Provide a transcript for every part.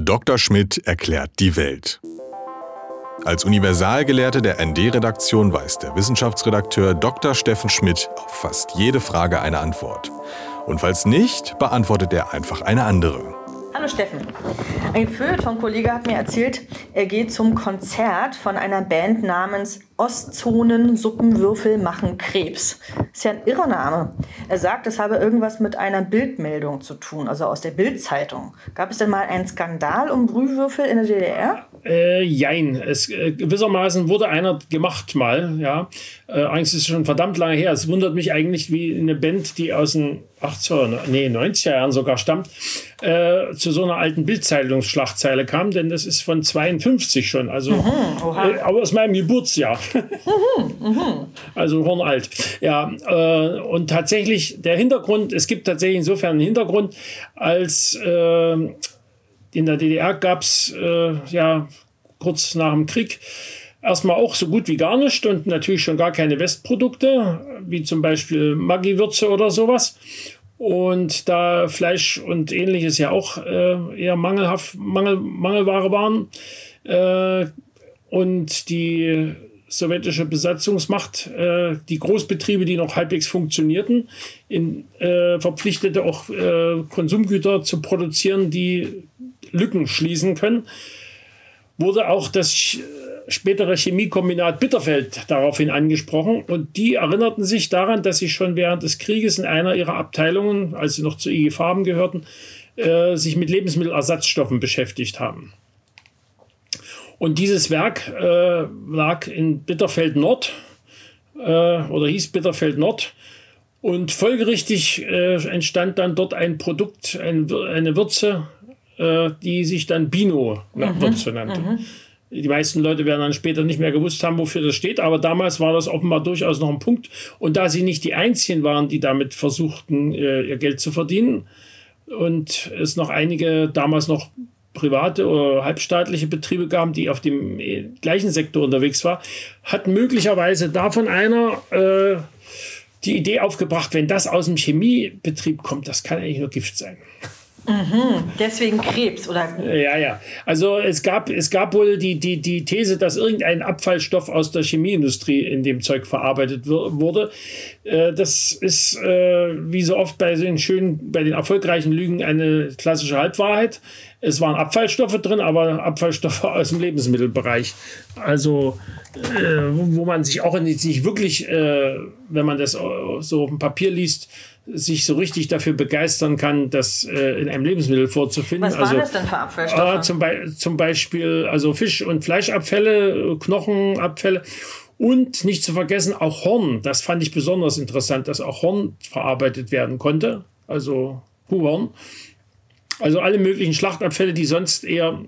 Dr. Schmidt erklärt die Welt. Als Universalgelehrte der ND-Redaktion weiß der Wissenschaftsredakteur Dr. Steffen Schmidt auf fast jede Frage eine Antwort. Und falls nicht, beantwortet er einfach eine andere. Hallo Steffen. Ein Feuilleton-Kollege hat mir erzählt, er geht zum Konzert von einer Band namens Ostzonen Suppenwürfel machen Krebs. Ist ja ein irrer Name. Er sagt, es habe irgendwas mit einer Bildmeldung zu tun, also aus der Bildzeitung. Gab es denn mal einen Skandal um Brühwürfel in der DDR? Äh, jein. Es, äh, gewissermaßen wurde einer gemacht mal, ja. Äh, eigentlich ist es schon verdammt lange her. Es wundert mich eigentlich, wie eine Band, die aus den 80er, nee, 90er Jahren sogar stammt, äh, zu so einer alten Bildzeitungsschlagzeile kam, denn das ist von 52 schon, also mhm, äh, aber aus meinem Geburtsjahr. Mhm, mh. Also hornalt. Ja, äh, und tatsächlich der Hintergrund, es gibt tatsächlich insofern einen Hintergrund, als äh, in der DDR gab es äh, ja kurz nach dem Krieg erstmal auch so gut wie gar nicht und natürlich schon gar keine Westprodukte, wie zum Beispiel Maggi-Würze oder sowas. Und da Fleisch und ähnliches ja auch äh, eher mangelhaft, Mangel, Mangelware waren äh, und die sowjetische Besatzungsmacht äh, die Großbetriebe, die noch halbwegs funktionierten, in, äh, verpflichtete auch äh, Konsumgüter zu produzieren, die Lücken schließen können, wurde auch das spätere Chemiekombinat Bitterfeld daraufhin angesprochen und die erinnerten sich daran, dass sie schon während des Krieges in einer ihrer Abteilungen, als sie noch zu IG Farben gehörten, äh, sich mit Lebensmittelersatzstoffen beschäftigt haben. Und dieses Werk äh, lag in Bitterfeld Nord äh, oder hieß Bitterfeld Nord. Und folgerichtig äh, entstand dann dort ein Produkt, ein, eine Würze, äh, die sich dann Bino-Würze mhm. nannte. Mhm. Die meisten Leute werden dann später nicht mehr gewusst haben, wofür das steht, aber damals war das offenbar durchaus noch ein Punkt. Und da sie nicht die Einzigen waren, die damit versuchten, äh, ihr Geld zu verdienen, und es noch einige damals noch private oder halbstaatliche Betriebe gab, die auf dem äh, gleichen Sektor unterwegs waren, hat möglicherweise davon einer äh, die Idee aufgebracht, wenn das aus dem Chemiebetrieb kommt, das kann eigentlich nur Gift sein. Mhm, deswegen Krebs, oder? Ja, ja. Also es gab, es gab wohl die, die, die These, dass irgendein Abfallstoff aus der Chemieindustrie in dem Zeug verarbeitet wurde. Äh, das ist äh, wie so oft bei den schönen, bei den erfolgreichen Lügen eine klassische Halbwahrheit. Es waren Abfallstoffe drin, aber Abfallstoffe aus dem Lebensmittelbereich. Also, äh, wo man sich auch nicht wirklich, äh, wenn man das so auf dem Papier liest, sich so richtig dafür begeistern kann, das äh, in einem Lebensmittel vorzufinden. Was waren also, das denn für Abfallstoffe? Äh, zum, Be zum Beispiel also Fisch- und Fleischabfälle, Knochenabfälle und nicht zu vergessen auch Horn. Das fand ich besonders interessant, dass auch Horn verarbeitet werden konnte, also Kuhhorn. Also alle möglichen Schlachtabfälle, die sonst eher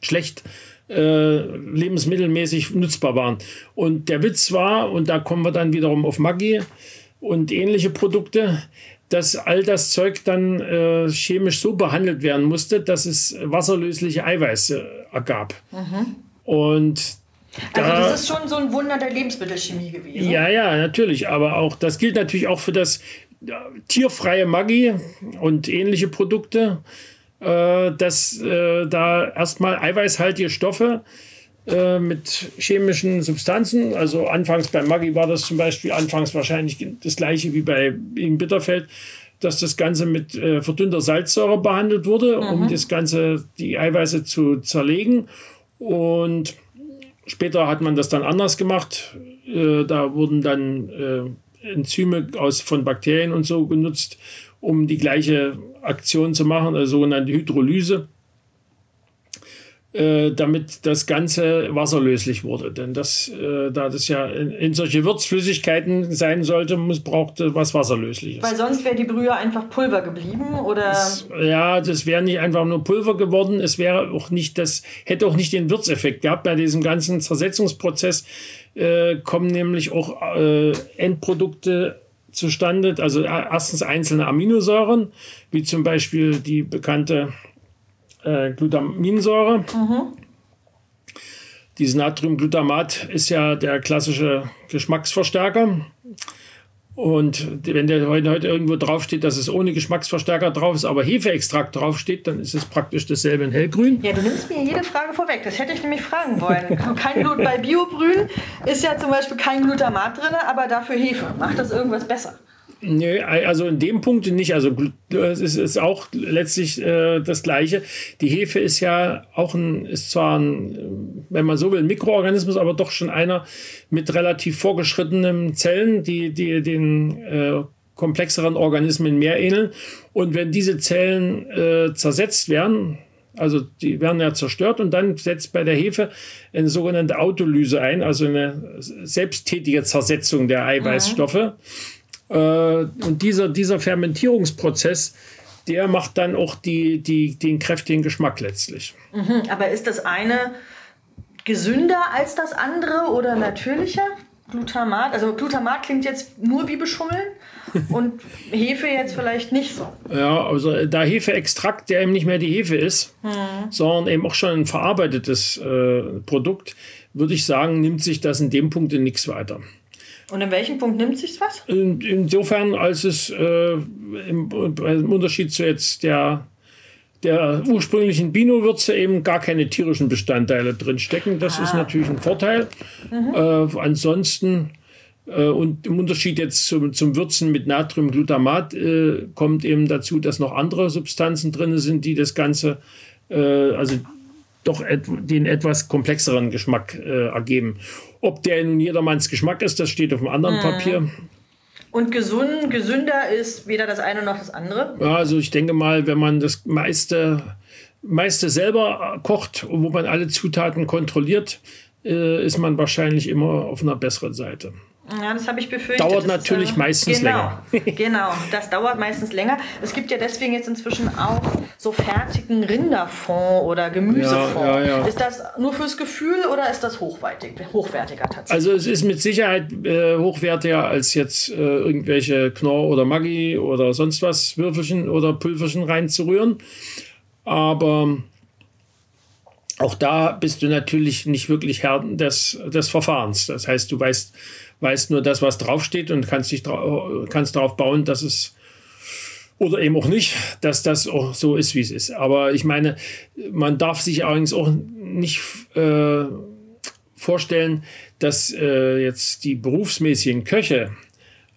schlecht äh, lebensmittelmäßig nutzbar waren. Und der Witz war, und da kommen wir dann wiederum auf Maggi, und ähnliche Produkte, dass all das Zeug dann äh, chemisch so behandelt werden musste, dass es wasserlösliche Eiweiße ergab. Mhm. Und also das ist schon so ein Wunder der Lebensmittelchemie gewesen. Ja, ja, natürlich. Aber auch das gilt natürlich auch für das äh, tierfreie Maggi und ähnliche Produkte, äh, dass äh, da erstmal eiweißhaltige Stoffe äh, mit chemischen Substanzen. Also anfangs bei Maggi war das zum Beispiel anfangs wahrscheinlich das gleiche wie bei in Bitterfeld, dass das Ganze mit äh, verdünnter Salzsäure behandelt wurde, mhm. um das Ganze, die Eiweiße zu zerlegen. Und später hat man das dann anders gemacht. Äh, da wurden dann Enzyme aus, von Bakterien und so genutzt, um die gleiche Aktion zu machen, also sogenannte Hydrolyse. Äh, damit das Ganze wasserlöslich wurde. Denn das, äh, da das ja in, in, solche Würzflüssigkeiten sein sollte, muss, braucht was Wasserlösliches. Weil sonst wäre die Brühe einfach Pulver geblieben, oder? Das, ja, das wäre nicht einfach nur Pulver geworden. Es wäre auch nicht, das hätte auch nicht den Würzeffekt gehabt. Bei diesem ganzen Zersetzungsprozess äh, kommen nämlich auch äh, Endprodukte zustande. Also äh, erstens einzelne Aminosäuren, wie zum Beispiel die bekannte äh, Glutaminsäure. Mhm. Dieses Natriumglutamat ist ja der klassische Geschmacksverstärker. Und wenn der heute, heute irgendwo draufsteht, dass es ohne Geschmacksverstärker drauf ist, aber Hefeextrakt draufsteht, dann ist es praktisch dasselbe in hellgrün. Ja, du nimmst mir jede Frage vorweg. Das hätte ich nämlich fragen wollen. Kein Blut bei Biobrühen ist ja zum Beispiel kein Glutamat drin, aber dafür Hefe. Macht das irgendwas besser? Nee, also in dem Punkt nicht. Also es ist, ist auch letztlich äh, das Gleiche. Die Hefe ist ja auch ein, ist zwar ein, wenn man so will, ein Mikroorganismus, aber doch schon einer mit relativ vorgeschrittenen Zellen, die, die den äh, komplexeren Organismen mehr ähneln. Und wenn diese Zellen äh, zersetzt werden, also die werden ja zerstört und dann setzt bei der Hefe eine sogenannte Autolyse ein, also eine selbsttätige Zersetzung der Eiweißstoffe. Mhm. Äh, und dieser, dieser Fermentierungsprozess, der macht dann auch die, die, den kräftigen Geschmack letztlich. Mhm, aber ist das eine gesünder als das andere oder natürlicher? Glutamat, also Glutamat klingt jetzt nur wie Beschummeln und Hefe jetzt vielleicht nicht so. Ja, also da Hefeextrakt, der eben nicht mehr die Hefe ist, hm. sondern eben auch schon ein verarbeitetes äh, Produkt, würde ich sagen, nimmt sich das in dem Punkt in nichts weiter. Und in welchem Punkt nimmt sich was? In, insofern, als es äh, im, im, Unterschied zu jetzt der, der ursprünglichen Bino-Würze eben gar keine tierischen Bestandteile drin stecken. Das ah. ist natürlich ein Vorteil. Mhm. Äh, ansonsten äh, und im Unterschied jetzt zum, zum Würzen mit Natriumglutamat äh, kommt eben dazu, dass noch andere Substanzen drin sind, die das Ganze, äh, also doch et den etwas komplexeren Geschmack äh, ergeben. Ob der nun jedermanns Geschmack ist, das steht auf einem anderen mhm. Papier. Und gesund, gesünder ist weder das eine noch das andere? Ja, also ich denke mal, wenn man das meiste, meiste selber kocht, wo man alle Zutaten kontrolliert, äh, ist man wahrscheinlich immer auf einer besseren Seite. Ja, das habe ich befürchtet. Dauert natürlich ist, äh, meistens genau, länger. genau, das dauert meistens länger. Es gibt ja deswegen jetzt inzwischen auch so fertigen Rinderfond oder Gemüsefond. Ja, ja, ja. Ist das nur fürs Gefühl oder ist das hochwertig, hochwertiger tatsächlich? Also es ist mit Sicherheit äh, hochwertiger als jetzt äh, irgendwelche Knorr oder Maggi oder sonst was Würfelchen oder Pulverchen reinzurühren. Aber auch da bist du natürlich nicht wirklich Herr des, des Verfahrens. Das heißt, du weißt, weißt nur das, was draufsteht und kannst dich dra kannst darauf bauen, dass es oder eben auch nicht, dass das auch so ist, wie es ist. Aber ich meine, man darf sich allerdings auch nicht äh, vorstellen, dass äh, jetzt die berufsmäßigen Köche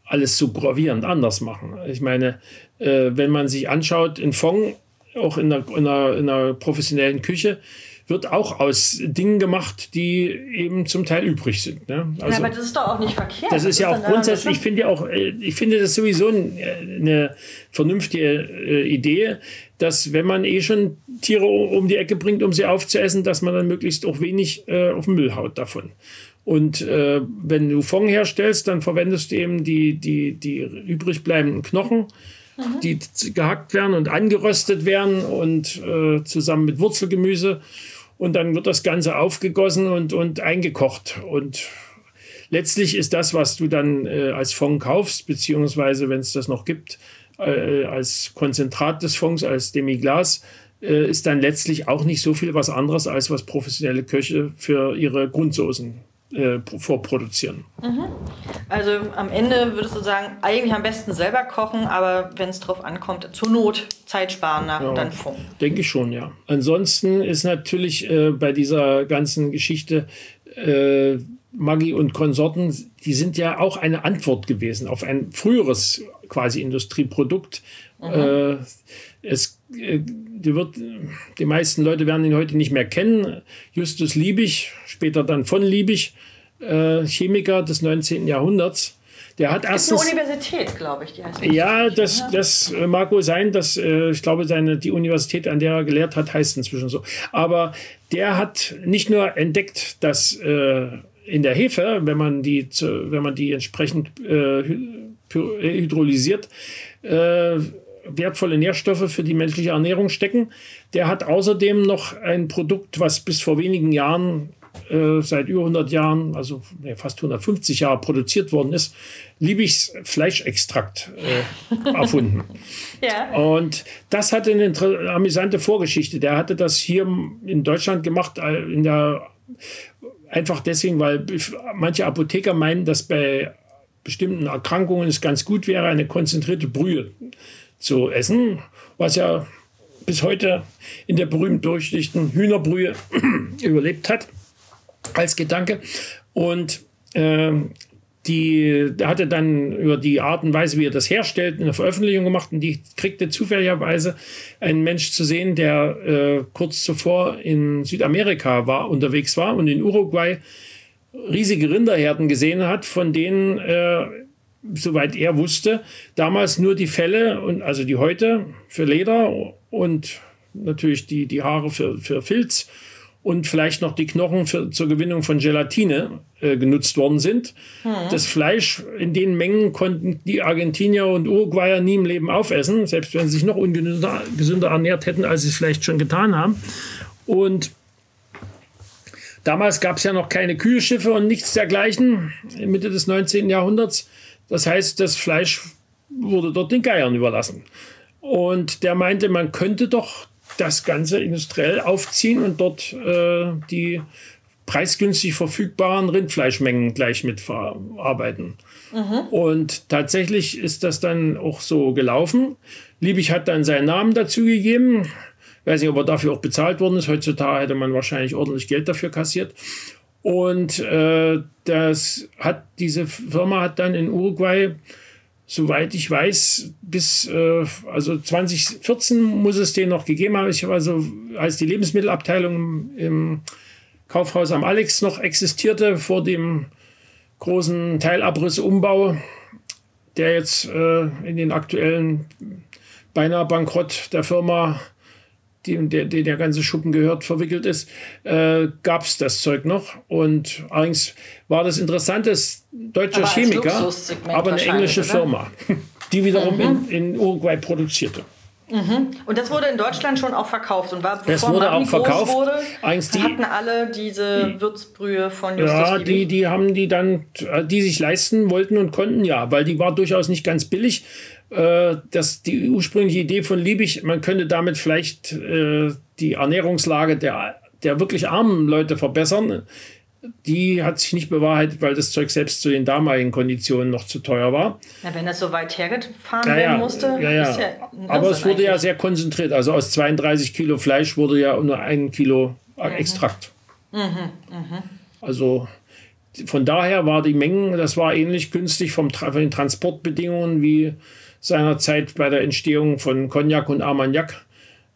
alles so gravierend anders machen. Ich meine, äh, wenn man sich anschaut, in Fong, auch in der, in der, in der professionellen Küche, wird auch aus Dingen gemacht, die eben zum Teil übrig sind. Ne? Also, ja, aber das ist doch auch nicht verkehrt. Das ist ja auch grundsätzlich, ich finde ja auch, äh, ich finde das sowieso eine vernünftige äh, Idee, dass wenn man eh schon Tiere um die Ecke bringt, um sie aufzuessen, dass man dann möglichst auch wenig äh, auf den Müll haut davon. Und äh, wenn du Fond herstellst, dann verwendest du eben die, die, die übrig bleibenden Knochen, die gehackt werden und angeröstet werden und äh, zusammen mit Wurzelgemüse und dann wird das Ganze aufgegossen und, und eingekocht. Und letztlich ist das, was du dann äh, als Fond kaufst, beziehungsweise wenn es das noch gibt, äh, als Konzentrat des Fonds, als Demiglas, äh, ist dann letztlich auch nicht so viel was anderes, als was professionelle Köche für ihre Grundsoßen äh, vorproduzieren. Mhm. Also am Ende würdest du sagen, eigentlich am besten selber kochen, aber wenn es drauf ankommt, zur Not Zeit sparen nach ja, dann Funk. Denke ich schon, ja. Ansonsten ist natürlich äh, bei dieser ganzen Geschichte äh, Maggi und Konsorten, die sind ja auch eine Antwort gewesen auf ein früheres quasi Industrieprodukt. Mhm. Äh, es die, wird, die meisten Leute werden ihn heute nicht mehr kennen. Justus Liebig, später dann von Liebig, äh, Chemiker des 19. Jahrhunderts. Der hat erstens. Ist eine Universität, glaube ich. Die heißt ja, das, das mag wohl sein, dass äh, ich glaube, seine, die Universität, an der er gelehrt hat, heißt inzwischen so. Aber der hat nicht nur entdeckt, dass äh, in der Hefe, wenn man die, wenn man die entsprechend äh, hydrolysiert, äh, wertvolle Nährstoffe für die menschliche Ernährung stecken. Der hat außerdem noch ein Produkt, was bis vor wenigen Jahren, äh, seit über 100 Jahren, also nee, fast 150 Jahre produziert worden ist, Liebigs Fleischextrakt äh, erfunden. ja. Und das hatte eine amüsante Vorgeschichte. Der hatte das hier in Deutschland gemacht, äh, in der, einfach deswegen, weil manche Apotheker meinen, dass bei bestimmten Erkrankungen es ganz gut wäre, eine konzentrierte Brühe zu essen, was ja bis heute in der berühmt-berüchtigten Hühnerbrühe überlebt hat als Gedanke. Und äh, die hatte dann über die Art und Weise, wie er das herstellt, eine Veröffentlichung gemacht und die kriegte zufälligerweise ein Mensch zu sehen, der äh, kurz zuvor in Südamerika war, unterwegs war und in Uruguay riesige Rinderherden gesehen hat, von denen, äh, soweit er wusste, damals nur die Felle und also die Häute für Leder und natürlich die, die Haare für, für Filz und vielleicht noch die Knochen für, zur Gewinnung von Gelatine äh, genutzt worden sind. Hm. Das Fleisch in den Mengen konnten die Argentinier und Uruguayer nie im Leben aufessen, selbst wenn sie sich noch ungesünder ernährt hätten, als sie es vielleicht schon getan haben. Und damals gab es ja noch keine Kühlschiffe und nichts dergleichen, Mitte des 19. Jahrhunderts. Das heißt, das Fleisch wurde dort den Geiern überlassen. Und der meinte, man könnte doch das Ganze industriell aufziehen und dort äh, die preisgünstig verfügbaren Rindfleischmengen gleich mitverarbeiten. Mhm. Und tatsächlich ist das dann auch so gelaufen. Liebig hat dann seinen Namen dazu gegeben. Weiß nicht, ob er dafür auch bezahlt worden ist. Heutzutage hätte man wahrscheinlich ordentlich Geld dafür kassiert. Und äh, das hat diese Firma hat dann in Uruguay soweit ich weiß, bis äh, also 2014 muss es den noch gegeben haben. Ich habe also, als die Lebensmittelabteilung im Kaufhaus am Alex noch existierte, vor dem großen Teilabrisumbau, der jetzt äh, in den aktuellen beinahe Bankrott der Firma die, der, der, der ganze Schuppen gehört, verwickelt ist, äh, gab es das Zeug noch. Und allerdings war das Interessante, deutscher Chemiker, aber eine englische oder? Firma, die wiederum mhm. in, in Uruguay produzierte. Mhm. Und das wurde in Deutschland schon auch verkauft und war bevor das wurde auch verkauft. Wurde, die, hatten alle diese die, Würzbrühe von Justus Ja, die, die haben die dann, die sich leisten wollten und konnten, ja, weil die war durchaus nicht ganz billig. Äh, dass die ursprüngliche Idee von Liebig, man könnte damit vielleicht äh, die Ernährungslage der, der wirklich armen Leute verbessern, die hat sich nicht bewahrheitet, weil das Zeug selbst zu den damaligen Konditionen noch zu teuer war. Na, wenn das so weit hergefahren ja, werden musste, ja, ja. ja Aber es wurde eigentlich. ja sehr konzentriert. Also aus 32 Kilo Fleisch wurde ja nur ein Kilo mhm. Extrakt. Mhm, mh. Also von daher war die Mengen, das war ähnlich günstig vom, von den Transportbedingungen wie seinerzeit bei der Entstehung von Cognac und Armagnac.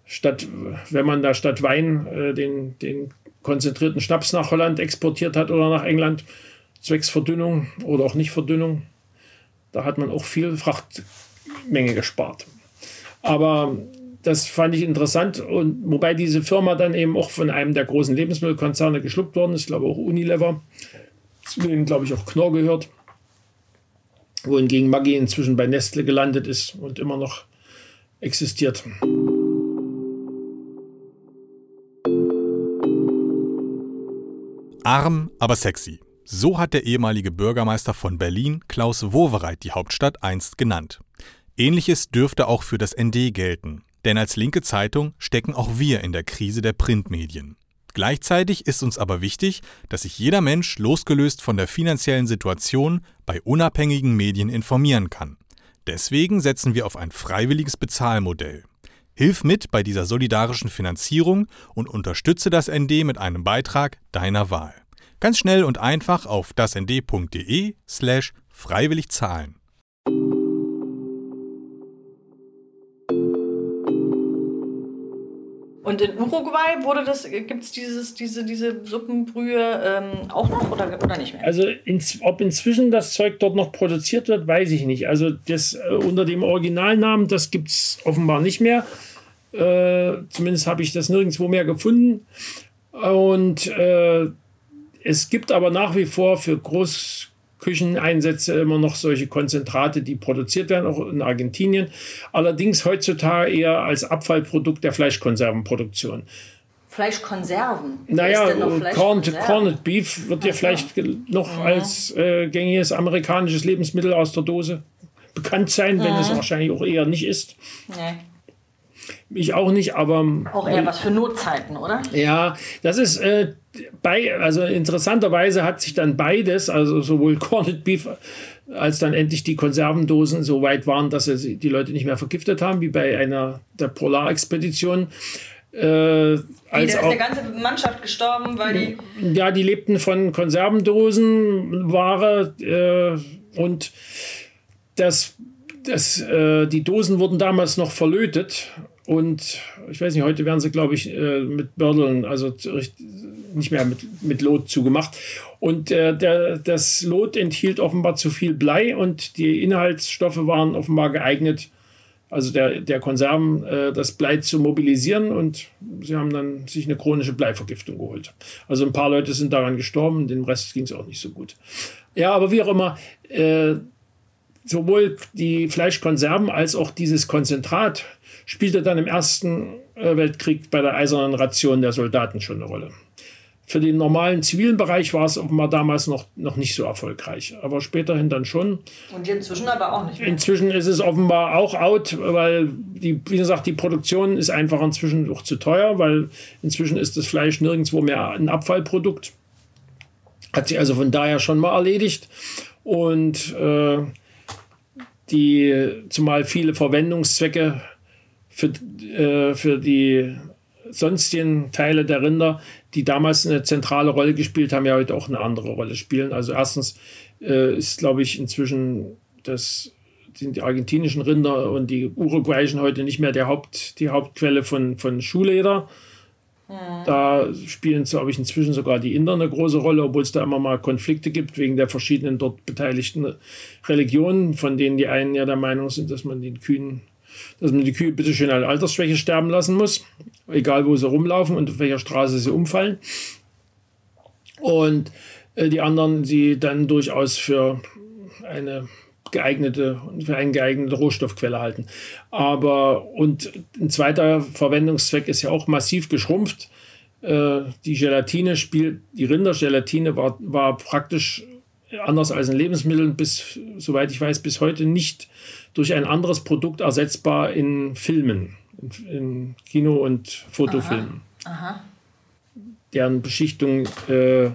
Statt, wenn man da statt Wein äh, den, den konzentrierten Schnaps nach Holland exportiert hat oder nach England, zwecks Verdünnung oder auch nicht Verdünnung, da hat man auch viel Frachtmenge gespart. Aber das fand ich interessant und wobei diese Firma dann eben auch von einem der großen Lebensmittelkonzerne geschluckt worden ist, ich glaube auch Unilever, zu denen glaube ich auch Knorr gehört wohingegen Maggi inzwischen bei Nestle gelandet ist und immer noch existiert. Arm, aber sexy. So hat der ehemalige Bürgermeister von Berlin, Klaus Wowereit, die Hauptstadt einst genannt. Ähnliches dürfte auch für das ND gelten, denn als linke Zeitung stecken auch wir in der Krise der Printmedien. Gleichzeitig ist uns aber wichtig, dass sich jeder Mensch losgelöst von der finanziellen Situation bei unabhängigen Medien informieren kann. Deswegen setzen wir auf ein freiwilliges Bezahlmodell. Hilf mit bei dieser solidarischen Finanzierung und unterstütze das ND mit einem Beitrag deiner Wahl. Ganz schnell und einfach auf dasnd.de slash freiwillig zahlen. Und in Uruguay wurde das, gibt es dieses, diese, diese Suppenbrühe ähm, auch noch oder, oder nicht mehr? Also ins, ob inzwischen das Zeug dort noch produziert wird, weiß ich nicht. Also das äh, unter dem Originalnamen, das gibt es offenbar nicht mehr. Äh, zumindest habe ich das nirgendwo mehr gefunden. Und äh, es gibt aber nach wie vor für Groß Kücheneinsätze immer noch solche Konzentrate, die produziert werden, auch in Argentinien. Allerdings heutzutage eher als Abfallprodukt der Fleischkonservenproduktion. Fleischkonserven? Naja, Corned, Corned Beef wird ja vielleicht noch mhm. als äh, gängiges amerikanisches Lebensmittel aus der Dose bekannt sein, wenn mhm. es wahrscheinlich auch eher nicht ist. Nee. Ich auch nicht, aber. Auch eher was für Notzeiten, oder? Ja, das ist äh, bei, also interessanterweise hat sich dann beides, also sowohl Corned Beef als dann endlich die Konservendosen so weit waren, dass sie die Leute nicht mehr vergiftet haben, wie bei einer der Polarexpedition. Äh, als da ist auch, der ganze Mannschaft gestorben, weil die. Ja, die lebten von Konservendosenware äh, und das, das, äh, die Dosen wurden damals noch verlötet und ich weiß nicht, heute werden sie, glaube ich, äh, mit Bördeln, also nicht mehr mit, mit Lot zugemacht. Und äh, der, das Lot enthielt offenbar zu viel Blei und die Inhaltsstoffe waren offenbar geeignet, also der, der Konserven, äh, das Blei zu mobilisieren und sie haben dann sich eine chronische Bleivergiftung geholt. Also ein paar Leute sind daran gestorben, dem Rest ging es auch nicht so gut. Ja, aber wie auch immer, äh, sowohl die Fleischkonserven als auch dieses Konzentrat spielte dann im Ersten äh, Weltkrieg bei der eisernen Ration der Soldaten schon eine Rolle. Für den normalen zivilen Bereich war es offenbar damals noch, noch nicht so erfolgreich, aber späterhin dann schon. Und inzwischen aber auch nicht mehr. Inzwischen ist es offenbar auch out, weil die, wie gesagt, die Produktion ist einfach inzwischen auch zu teuer, weil inzwischen ist das Fleisch nirgendwo mehr ein Abfallprodukt. Hat sich also von daher schon mal erledigt. Und äh, die, zumal viele Verwendungszwecke für, äh, für die sonstigen Teile der Rinder, die damals eine zentrale Rolle gespielt haben, ja heute auch eine andere Rolle spielen. Also erstens äh, ist, glaube ich, inzwischen das sind die argentinischen Rinder und die uruguayischen heute nicht mehr der Haupt, die Hauptquelle von, von Schuhleder. Mhm. Da spielen, glaube ich, inzwischen sogar die Inder eine große Rolle, obwohl es da immer mal Konflikte gibt wegen der verschiedenen dort beteiligten Religionen, von denen die einen ja der Meinung sind, dass man den Kühen dass man die Kühe bitte schön an Altersschwäche sterben lassen muss, egal wo sie rumlaufen und auf welcher Straße sie umfallen. Und äh, die anderen sie dann durchaus für eine geeignete, für eine geeignete Rohstoffquelle halten. Aber und ein zweiter Verwendungszweck ist ja auch massiv geschrumpft. Äh, die Gelatine spielt, die Rindergelatine war, war praktisch anders als in Lebensmitteln bis, soweit ich weiß, bis heute nicht durch ein anderes Produkt ersetzbar in Filmen, in, in Kino- und Fotofilmen. Aha. Aha. Deren Beschichtung, äh,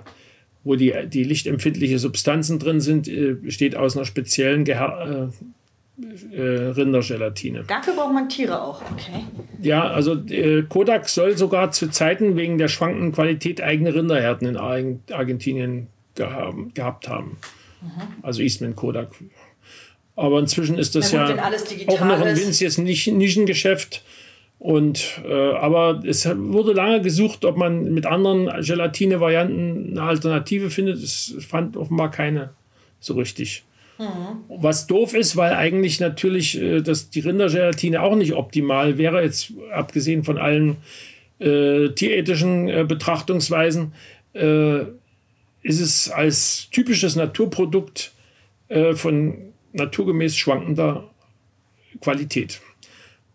wo die, die lichtempfindliche Substanzen drin sind, äh, besteht aus einer speziellen Geha äh, äh, Rindergelatine. Dafür braucht man Tiere auch, okay. Ja, also äh, Kodak soll sogar zu Zeiten wegen der schwankenden Qualität eigene Rinderherden in Argentinien gehaben, gehabt haben. Mhm. Also Eastman Kodak. Aber inzwischen ist das ja auch noch ein winziges Nischengeschäft. Und, äh, aber es wurde lange gesucht, ob man mit anderen Gelatine-Varianten eine Alternative findet. Es fand offenbar keine so richtig. Mhm. Was doof ist, weil eigentlich natürlich äh, das, die Rindergelatine auch nicht optimal wäre, jetzt abgesehen von allen äh, tierethischen äh, Betrachtungsweisen, äh, ist es als typisches Naturprodukt äh, von naturgemäß schwankender Qualität.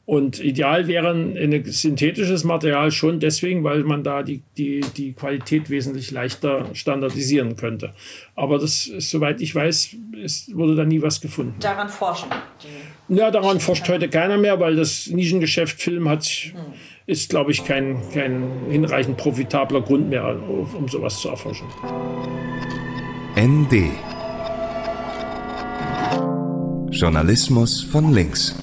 Und ideal wäre ein synthetisches Material schon deswegen, weil man da die, die, die Qualität wesentlich leichter standardisieren könnte. Aber das ist, soweit ich weiß, ist, wurde da nie was gefunden. Daran forschen. Ja, daran forscht heute keiner mehr, weil das Nischengeschäft Film hat, hm. ist, glaube ich, kein, kein hinreichend profitabler Grund mehr, um sowas zu erforschen. ND Journalismus von links.